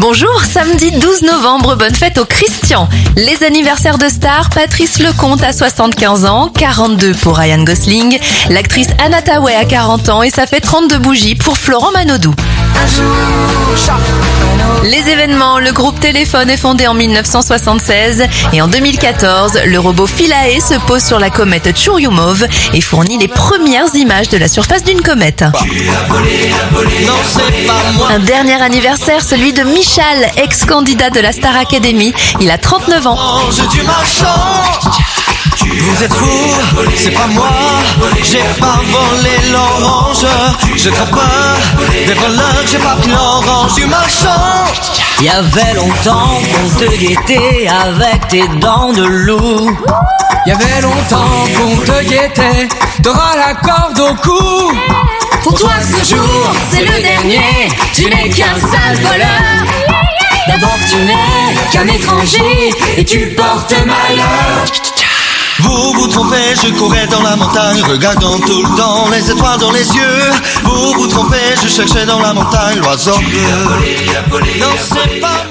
Bonjour, samedi 12 novembre, bonne fête aux Christian. Les anniversaires de stars, Patrice Lecomte à 75 ans, 42 pour Ryan Gosling, l'actrice Anna Tawai à 40 ans et ça fait 32 bougies pour Florent Manodou. Les événements, le groupe Téléphone est fondé en 1976 et en 2014, le robot Philae se pose sur la comète Churyumov et fournit les premières images de la surface d'une comète. Un dernier anniversaire, celui de Michal, ex-candidat de la Star Academy. Il a 39 ans. Vous êtes fous, c'est pas moi J'ai pas volé l'orange Je crains pas des voleurs J'ai pas pris l'orange du marchand Il y avait longtemps qu'on te guettait avec tes dents de loup. Il y avait longtemps qu'on te guettait, t'auras la corde au cou. Pour toi ce jour, c'est le dernier, tu n'es qu'un sale voleur. D'abord tu n'es qu'un étranger et tu portes malheur. Vous vous trompez, je courais dans la montagne Regardant tout le temps les étoiles dans les yeux. Vous vous trompez, je cherchais dans la montagne l'oiseau bleu. Non c'est pas